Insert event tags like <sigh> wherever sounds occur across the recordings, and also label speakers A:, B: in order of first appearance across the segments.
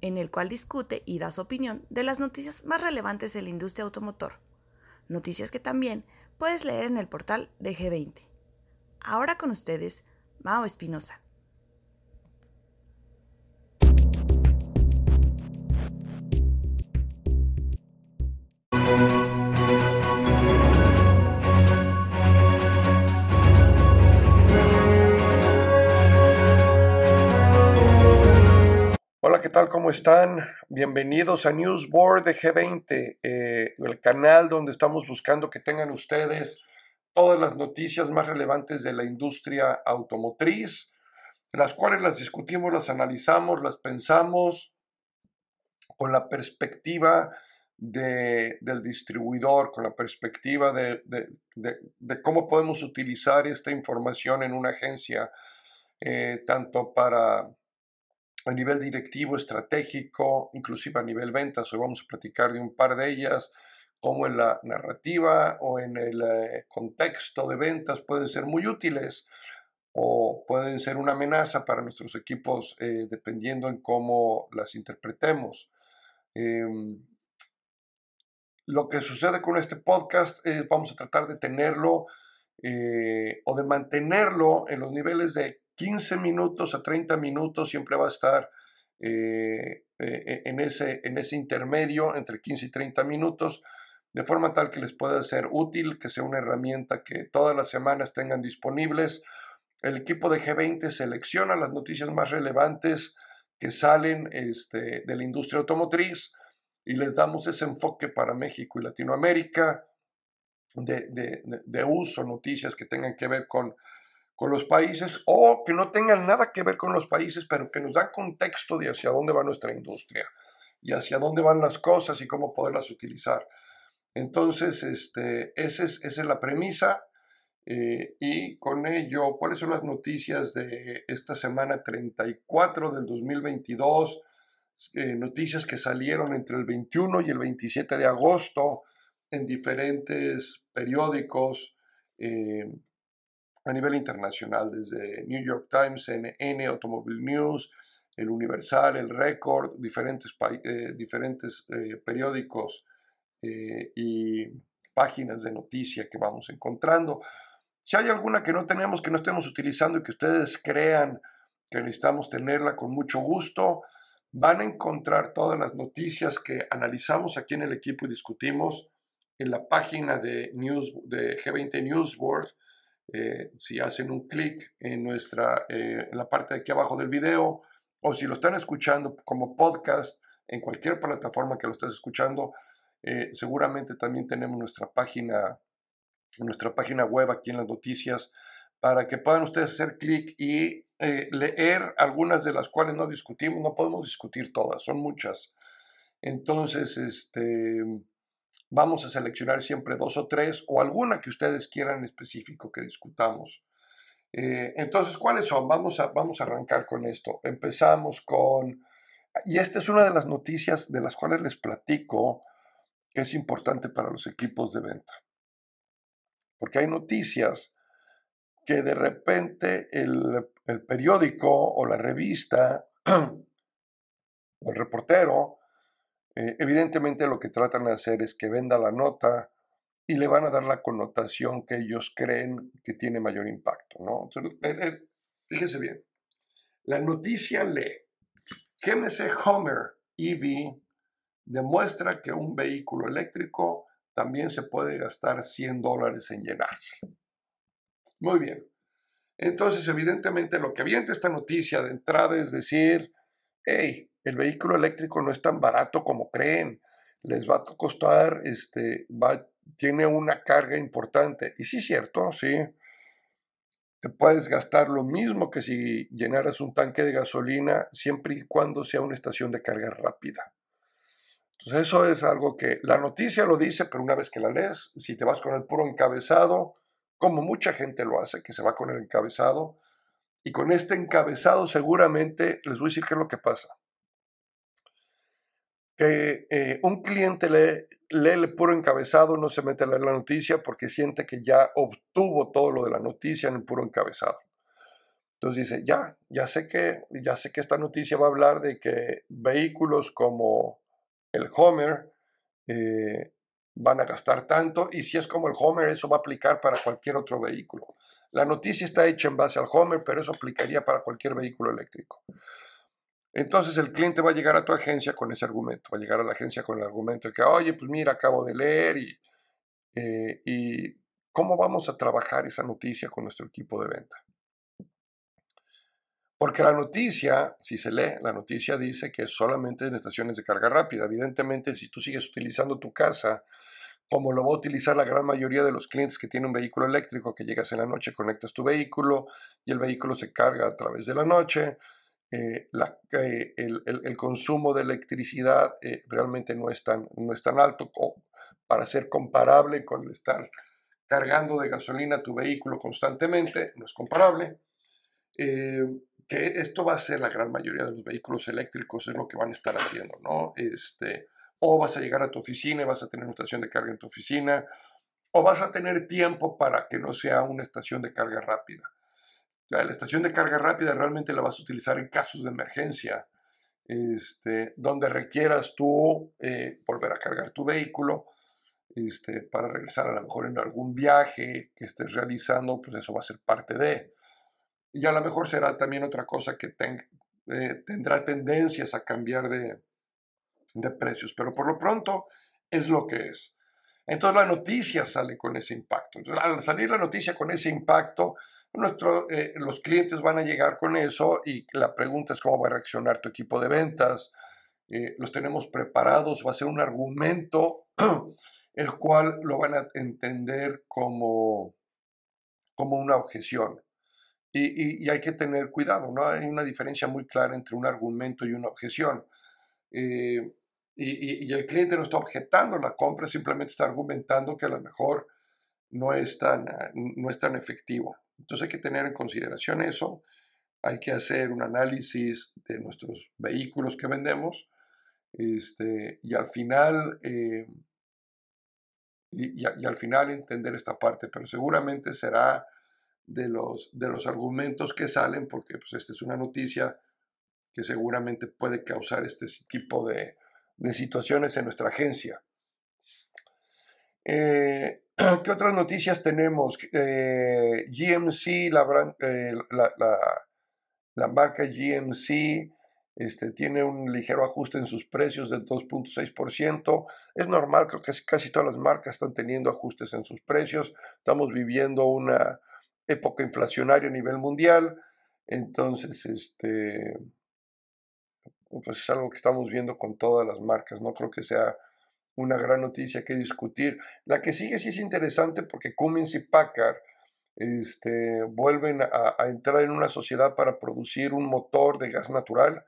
A: en el cual discute y da su opinión de las noticias más relevantes de la industria automotor. Noticias que también puedes leer en el portal de G20. Ahora con ustedes, Mao Espinosa.
B: Hola, ¿qué tal? ¿Cómo están? Bienvenidos a Newsboard de G20, eh, el canal donde estamos buscando que tengan ustedes todas las noticias más relevantes de la industria automotriz, las cuales las discutimos, las analizamos, las pensamos con la perspectiva de, del distribuidor, con la perspectiva de, de, de, cómo podemos utilizar esta información en una agencia, eh, tanto para a nivel directivo, estratégico, inclusive a nivel ventas. Hoy vamos a platicar de un par de ellas, como en la narrativa o en el eh, contexto de ventas pueden ser muy útiles o pueden ser una amenaza para nuestros equipos eh, dependiendo en cómo las interpretemos. Em, lo que sucede con este podcast es vamos a tratar de tenerlo eh, o de mantenerlo en los niveles de 15 minutos a 30 minutos, siempre va a estar eh, eh, en, ese, en ese intermedio entre 15 y 30 minutos, de forma tal que les pueda ser útil, que sea una herramienta que todas las semanas tengan disponibles. El equipo de G20 selecciona las noticias más relevantes que salen este, de la industria automotriz y les damos ese enfoque para México y Latinoamérica de, de, de uso, noticias que tengan que ver con con los países o que no tengan nada que ver con los países, pero que nos dan contexto de hacia dónde va nuestra industria y hacia dónde van las cosas y cómo poderlas utilizar. Entonces, este, esa, es, esa es la premisa. Eh, y con ello, ¿cuáles son las noticias de esta semana 34 del 2022? Eh, noticias que salieron entre el 21 y el 27 de agosto en diferentes periódicos. Eh, a nivel internacional, desde New York Times, CNN, Automobile News, el Universal, el Record, diferentes, eh, diferentes eh, periódicos eh, y páginas de noticia que vamos encontrando. Si hay alguna que no tenemos, que no estemos utilizando y que ustedes crean que necesitamos tenerla con mucho gusto, van a encontrar todas las noticias que analizamos aquí en el equipo y discutimos en la página de, News, de G20 Newsboard eh, si hacen un clic en, nuestra, eh, en la parte de aquí abajo del video o si lo están escuchando como podcast en cualquier plataforma que lo estés escuchando, eh, seguramente también tenemos nuestra página, nuestra página web aquí en las noticias para que puedan ustedes hacer clic y leer algunas de las cuales no discutimos, no podemos discutir todas, son muchas. Entonces, este, Vamos a seleccionar siempre dos o tres o alguna que ustedes quieran específico que discutamos. Eh, entonces, ¿cuáles son? Vamos a, vamos a arrancar con esto. Empezamos con, y esta es una de las noticias de las cuales les platico que es importante para los equipos de venta. Porque hay noticias que de repente el, el periódico o la revista <clears throat> o el reportero eh, evidentemente lo que tratan de hacer es que venda la nota y le van a dar la connotación que ellos creen que tiene mayor impacto. ¿no? fíjese bien, la noticia lee, GMC Homer EV demuestra que un vehículo eléctrico también se puede gastar 100 dólares en llenarse. Muy bien. Entonces, evidentemente, lo que avienta esta noticia de entrada es decir, hey, el vehículo eléctrico no es tan barato como creen, les va a costar, este, va, tiene una carga importante. Y sí, cierto, sí. Te puedes gastar lo mismo que si llenaras un tanque de gasolina siempre y cuando sea una estación de carga rápida. Entonces eso es algo que la noticia lo dice, pero una vez que la lees, si te vas con el puro encabezado, como mucha gente lo hace, que se va con el encabezado, y con este encabezado seguramente les voy a decir qué es lo que pasa. Que eh, un cliente lee, lee el puro encabezado, no se mete a leer la noticia porque siente que ya obtuvo todo lo de la noticia en el puro encabezado. Entonces dice, ya, ya sé que, ya sé que esta noticia va a hablar de que vehículos como el Homer eh, van a gastar tanto y si es como el Homer, eso va a aplicar para cualquier otro vehículo. La noticia está hecha en base al Homer, pero eso aplicaría para cualquier vehículo eléctrico. Entonces el cliente va a llegar a tu agencia con ese argumento, va a llegar a la agencia con el argumento de que, oye, pues mira, acabo de leer y, eh, cómo vamos a trabajar esa noticia con nuestro equipo de venta. Porque la noticia, si se lee, la noticia dice que es solamente en estaciones de carga rápida. Evidentemente, si tú sigues utilizando tu casa, como lo va a utilizar la gran mayoría de los clientes que tienen un vehículo eléctrico, que llegas en la noche, conectas tu vehículo y el vehículo se carga a través de la noche, eh, eh, el, consumo de electricidad eh, realmente no es, tan, no es tan alto para ser comparable con estar cargando de gasolina tu vehículo constantemente, no es comparable que esto va a ser la gran mayoría de los vehículos eléctricos, es lo que van a estar haciendo, ¿no? Este, o vas a llegar a tu oficina y vas a tener una estación de carga en tu oficina, o vas a tener tiempo para que no sea una estación de carga rápida. La, estación de carga rápida realmente la vas a utilizar en casos de emergencia, este, donde requieras tú eh, volver a cargar tu vehículo este, para regresar a lo mejor en algún viaje que estés realizando, pues eso va a ser parte de. Y a lo mejor será también otra cosa que eh, tendrá tendencias a cambiar de, precios, pero por lo pronto es lo que es. Entonces la noticia sale con ese impacto. Entonces, al salir la noticia con ese impacto, nuestro, eh, los clientes van a llegar con eso y la pregunta es cómo va a reaccionar tu equipo de ventas. Eh, los tenemos preparados, va a ser un argumento <clears throat> el cual lo van a entender como, como una objeción. Y, hay que tener cuidado, ¿no? Hay una diferencia muy clara entre un argumento y una objeción. Eh, y, el cliente no está objetando la compra, simplemente está argumentando que a lo mejor no es tan, no es tan efectivo. Entonces hay que tener en consideración eso. Hay que hacer un análisis de nuestros vehículos que vendemos. Este, y al final eh, y, al final entender esta parte, pero seguramente será de los, de los argumentos que salen, porque pues, esta es una noticia que seguramente puede causar este tipo de, de situaciones en nuestra agencia. Eh, <clears throat> ¿Qué otras noticias tenemos? Eh, GMC, la, eh, marca GMC, este, tiene un ligero ajuste en sus precios del 2.6%. Es normal, creo que casi todas las marcas están teniendo ajustes en sus precios. Estamos viviendo una, época inflacionaria a nivel mundial. Entonces, este, pues es algo que estamos viendo con todas las marcas. No creo que sea una gran noticia que discutir. La que sigue sí es interesante porque Cummins y Packard este, vuelven a, entrar en una sociedad para producir un motor de gas natural,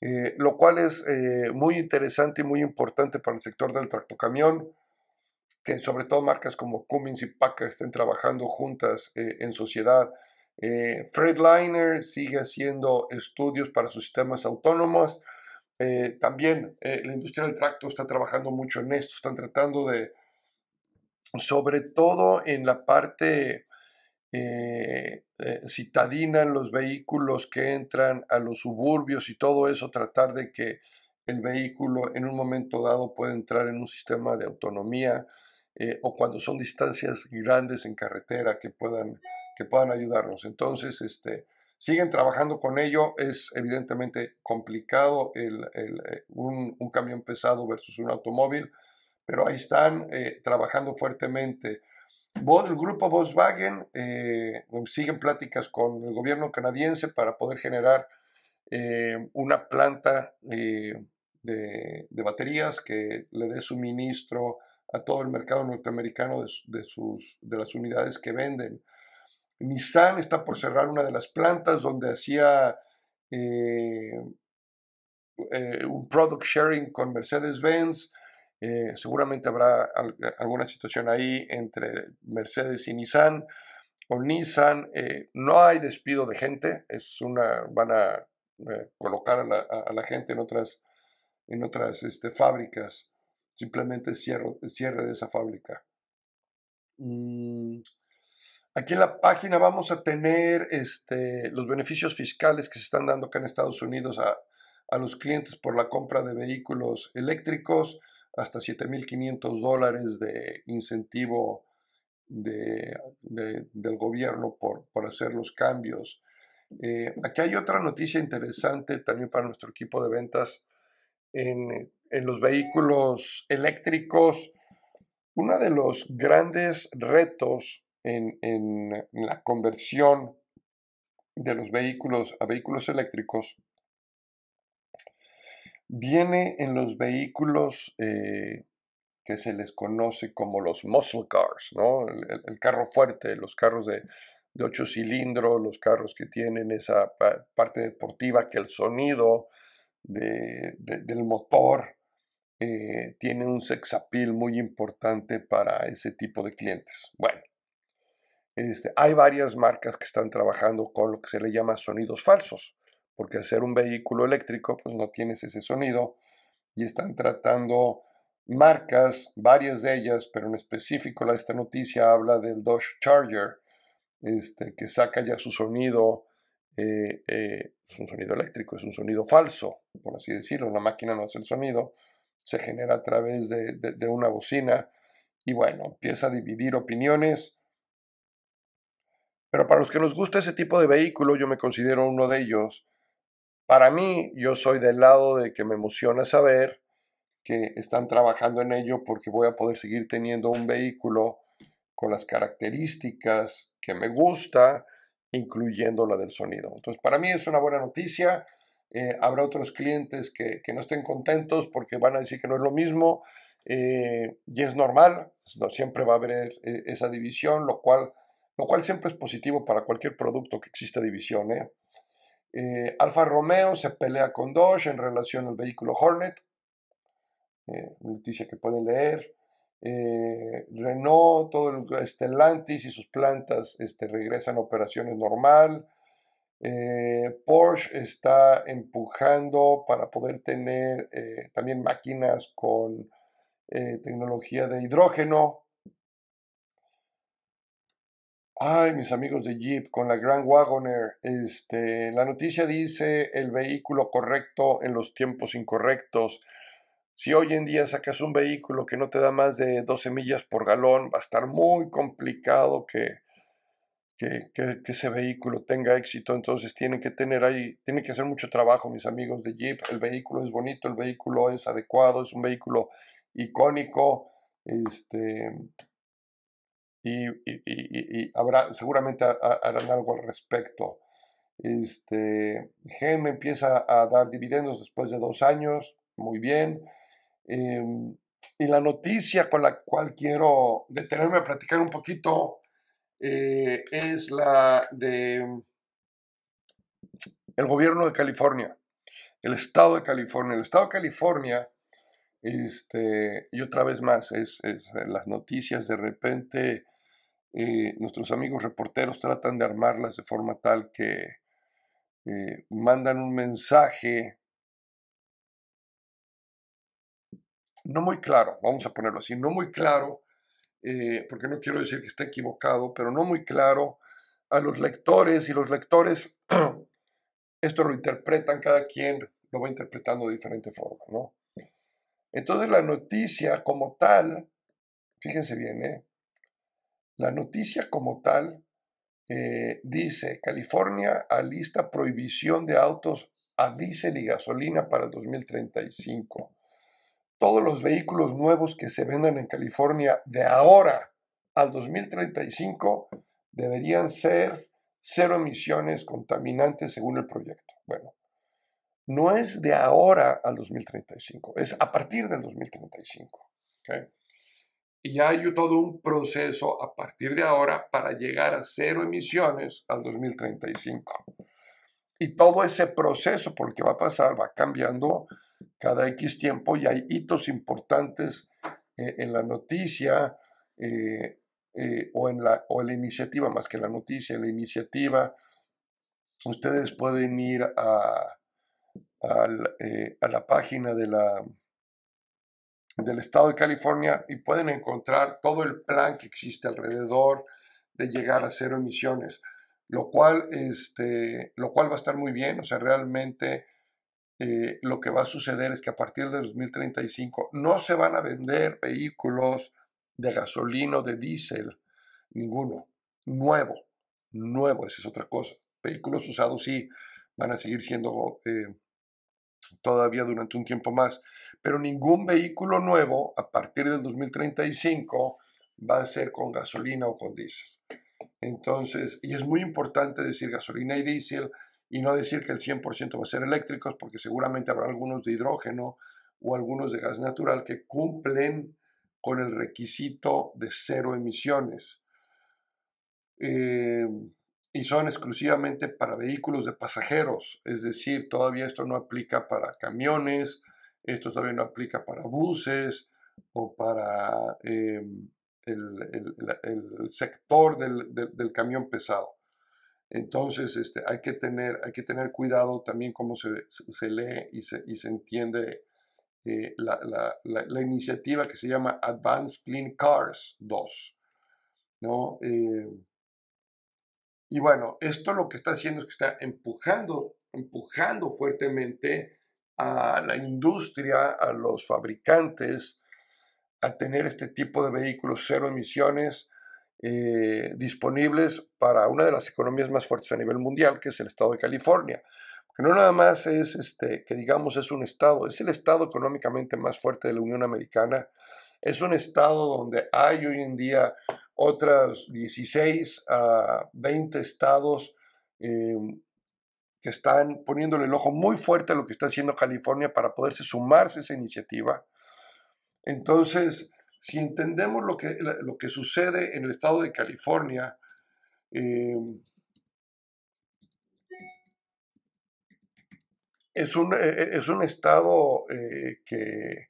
B: eh, lo cual es eh, muy interesante y muy importante para el sector del tractocamión que sobre todo marcas como Cummins y Packard estén trabajando juntas eh, en sociedad. Freightliner sigue haciendo estudios para sus sistemas autónomos. Eh, también la industria del tracto está trabajando mucho en esto, están tratando de, sobre todo en la parte citadina, en los vehículos que entran a los suburbios y todo eso, tratar de que el vehículo en un momento dado pueda entrar en un sistema de autonomía eh, o cuando son distancias grandes en carretera que puedan, que puedan ayudarnos. Entonces, este, siguen trabajando con ello. Es evidentemente complicado el, eh, un, camión pesado versus un automóvil, pero ahí están eh, trabajando fuertemente. El grupo Volkswagen siguen pláticas con el gobierno canadiense para poder generar una planta de, de, baterías que le dé suministro a todo el mercado norteamericano de, sus, de las unidades que venden. Nissan está por cerrar una de las plantas donde hacía eh, eh, un product sharing con Mercedes-Benz. Eh, seguramente habrá alguna situación ahí entre Mercedes y Nissan o Nissan. no hay despido de gente, es una, van a colocar a la, gente en otras, este, fábricas. Simplemente cierre, cierre de esa fábrica. Mm, aquí en la página vamos a tener este, los beneficios fiscales que se están dando acá en Estados Unidos a, los clientes por la compra de vehículos eléctricos, hasta 7.500 dólares de incentivo de, del gobierno por, por, hacer los cambios. Eh, aquí hay otra noticia interesante también para nuestro equipo de ventas en, en los vehículos eléctricos. Uno de los grandes retos en, la conversión de los vehículos a vehículos eléctricos viene en los vehículos eh, que se les conoce como los muscle cars, ¿no? el, carro fuerte, los carros de, de, ocho cilindros, los carros que tienen esa parte deportiva, que el sonido del motor eh, tiene un sex appeal muy importante para ese tipo de clientes. Bueno, este, hay varias marcas que están trabajando con lo que se le llama sonidos falsos, porque hacer un vehículo eléctrico, pues no tienes ese sonido y están tratando marcas, varias de ellas, pero en específico la, esta noticia habla del Dodge Charger, este, que saca ya su sonido, eh, eh, es un sonido eléctrico, es un sonido falso, por así decirlo, la máquina no hace el sonido, se genera a través de, una bocina y bueno, empieza a dividir opiniones. Pero para los que nos gusta ese tipo de vehículo, yo me considero uno de ellos. Para mí, yo soy del lado de que me emociona saber que están trabajando en ello porque voy a poder seguir teniendo un vehículo con las características que me gusta, incluyendo la del sonido. Entonces, para mí es una buena noticia. Eh, habrá otros clientes que, no estén contentos porque van a decir que no es lo mismo eh, y es normal, no, siempre va a haber eh, esa división, lo cual, lo cual siempre es positivo para cualquier producto que exista división. Alfa Romeo se pelea con Dodge en relación al vehículo Hornet, noticia que pueden leer. Renault, todo el Stellantis y sus plantas este, regresan a operaciones normal. Eh, Porsche está empujando para poder tener eh, también máquinas con eh, tecnología de hidrógeno. Ay, mis amigos de Jeep, con la Grand Wagoner, este, la noticia dice el vehículo correcto en los tiempos incorrectos. Si hoy en día sacas un vehículo que no te da más de 12 millas por galón, va a estar muy complicado que, que, ese vehículo tenga éxito. Entonces tienen que tener ahí, tienen que hacer mucho trabajo, mis amigos de Jeep. El vehículo es bonito, el vehículo es adecuado, es un vehículo icónico. Este, y, habrá, seguramente harán algo al respecto. Este, GM empieza a dar dividendos después de dos años, muy bien. Em, y la noticia con la cual quiero detenerme a platicar un poquito eh, es la de el gobierno de California, el estado de California. El estado de California, este, y otra vez más, es, las noticias de repente, eh, nuestros amigos reporteros tratan de armarlas de forma tal que eh, mandan un mensaje no muy claro, vamos a ponerlo así, no muy claro eh, porque no quiero decir que esté equivocado, pero no muy claro a los lectores y los lectores <clears throat> esto lo interpretan, cada quien lo va interpretando de diferente forma, ¿no? Entonces la noticia como tal, fíjense bien, ¿eh? La noticia como tal eh, dice, California alista prohibición de autos a diésel y gasolina para el 2035 todos los vehículos nuevos que se vendan en California de ahora al 2035 deberían ser cero emisiones contaminantes según el proyecto. Bueno, no es de ahora al 2035, es a partir del 2035. Y hay todo un proceso a partir de ahora para llegar a cero emisiones al 2035. Y todo ese proceso por el que va a pasar va cambiando cada X tiempo y hay hitos importantes eh, en la noticia eh, eh, o, en la, o la iniciativa, más que la noticia, en la iniciativa. Ustedes pueden ir a, a la página de la, del estado de California y pueden encontrar todo el plan que existe alrededor de llegar a cero emisiones, lo cual, este, lo cual va a estar muy bien, o sea, realmente eh, lo que va a suceder es que a partir de 2035 no se van a vender vehículos de gasolina o de diésel, ninguno, nuevo, nuevo, esa es otra cosa. Vehículos usados sí van a seguir siendo eh, todavía durante un tiempo más, pero ningún vehículo nuevo a partir del 2035 va a ser con gasolina o con diésel. Entonces, y es muy importante decir gasolina y diésel y no decir que el 100% va a ser eléctricos, porque seguramente habrá algunos de hidrógeno o algunos de gas natural que cumplen con el requisito de cero emisiones. Eh, y son exclusivamente para vehículos de pasajeros, es decir, todavía esto no aplica para camiones, esto todavía no aplica para buses o para em, el, sector del, camión pesado. Entonces, este, hay, que tener, hay que tener cuidado también cómo se, lee y se, y se entiende eh, la, iniciativa que se llama Advanced Clean Cars 2. ¿no? Eh, y bueno, esto lo que está haciendo es que está empujando, empujando fuertemente a la industria, a los fabricantes, a tener este tipo de vehículos cero emisiones eh, disponibles para una de las economías más fuertes a nivel mundial, que es el estado de California. Que no nada más es este, que digamos es un estado, es el estado económicamente más fuerte de la Unión Americana. Es un estado donde hay hoy en día otras 16 a 20 estados em, que están poniéndole el ojo muy fuerte a lo que está haciendo California para poderse sumarse a esa iniciativa. Entonces, si entendemos lo que, lo que sucede en el estado de California, em, es, un, e, e, es un estado eh, que,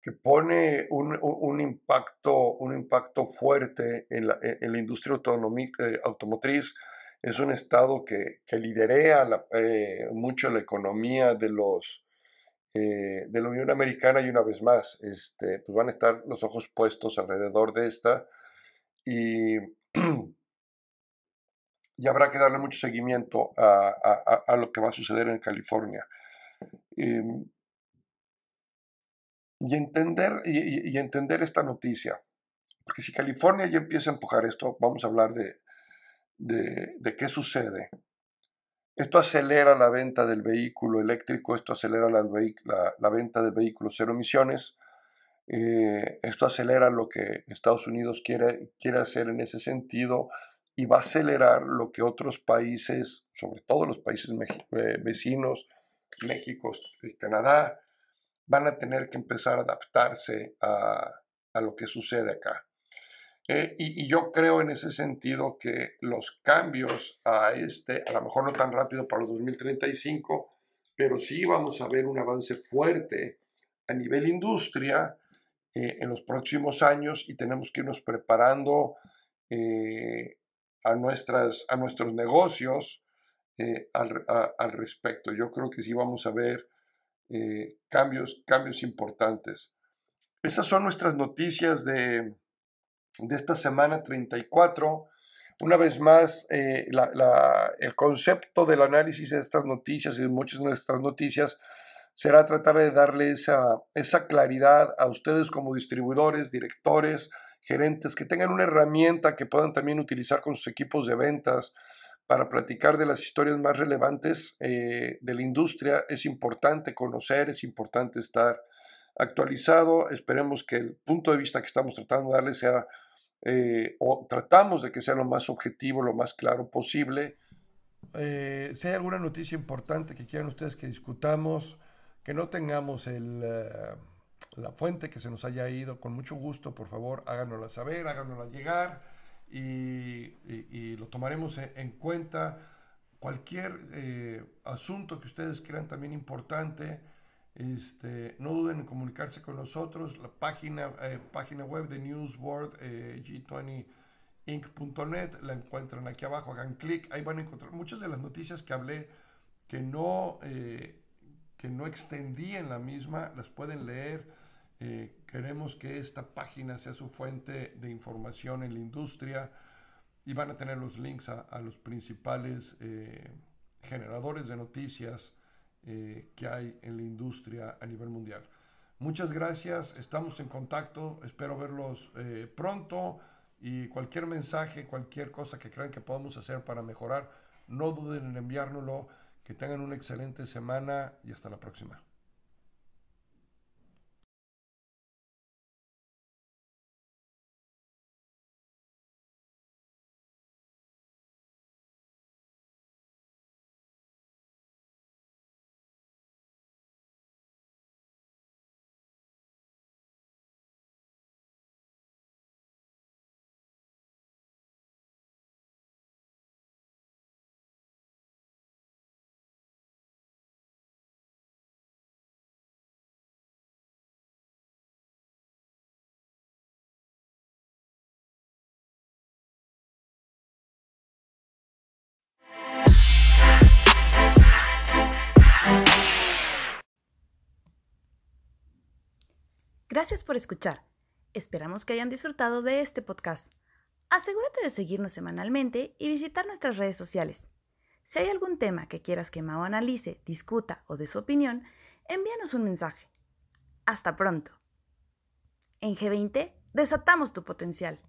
B: que pone un, impacto, un impacto fuerte en la, industria eh, automotriz. Es un estado que, que liderea eh, mucho la economía de, los, eh, de la Unión Americana y una vez más, este, pues van a estar los ojos puestos alrededor de esta y, <clears throat> y habrá que darle mucho seguimiento a, a, lo que va a suceder en California. Em, y entender, y, entender esta noticia. Porque si California ya empieza a empujar esto, vamos a hablar de, de, qué sucede. Esto acelera la venta del vehículo eléctrico, esto acelera la, venta del vehículo cero emisiones, eh, esto acelera lo que Estados Unidos quiere, quiere hacer en ese sentido y va a acelerar lo que otros países, sobre todo los países eh, vecinos, México, Canadá, van a tener que empezar a adaptarse a, lo que sucede acá. Eh, y, yo creo en ese sentido que los cambios a este, a lo mejor no tan rápido para el 2035, pero sí vamos a ver un avance fuerte a nivel industria eh, en los próximos años y tenemos que irnos preparando eh, a, nuestras, a nuestros negocios al, al, respecto. Yo creo que sí vamos a ver eh, cambios, cambios importantes. Esas son nuestras noticias de, de esta semana 34. Una vez más, eh, el concepto del análisis de estas noticias y de muchas de nuestras noticias será tratar de darle esa, esa claridad a ustedes como distribuidores, directores, gerentes, que tengan una herramienta que puedan también utilizar con sus equipos de ventas, para platicar de las historias más relevantes eh, de la industria. Es importante conocer, es importante estar actualizado. Esperemos que el punto de vista que estamos tratando de darle sea, eh, o tratamos de que sea lo más objetivo, lo más claro posible. Eh, si hay alguna noticia importante que quieran ustedes que discutamos, que no tengamos el, la fuente que se nos haya ido, con mucho gusto, por favor, háganosla saber, háganosla llegar y, lo tomaremos en, cuenta cualquier eh, asunto que ustedes crean también importante, este, no duden en comunicarse con nosotros. La página, eh, página web de Newsboard, eh, g20inc.net, la encuentran aquí abajo, hagan clic, ahí van a encontrar muchas de las noticias que hablé que no, que no extendí en la misma, las pueden leer. Queremos que esta página sea su fuente de información en la industria y van a tener los links a, los principales eh, generadores de noticias eh, que hay en la industria a nivel mundial. Muchas gracias, estamos en contacto, espero verlos eh, pronto y cualquier mensaje, cualquier cosa que crean que podamos hacer para mejorar, no duden en enviárnoslo, que tengan una excelente semana y hasta la próxima.
A: Gracias por escuchar. Esperamos que hayan disfrutado de este podcast. Asegúrate de seguirnos semanalmente y visitar nuestras redes sociales. Si hay algún tema que quieras que Mao analice, discuta o dé su opinión, envíanos un mensaje. Hasta pronto. En G20, desatamos tu potencial.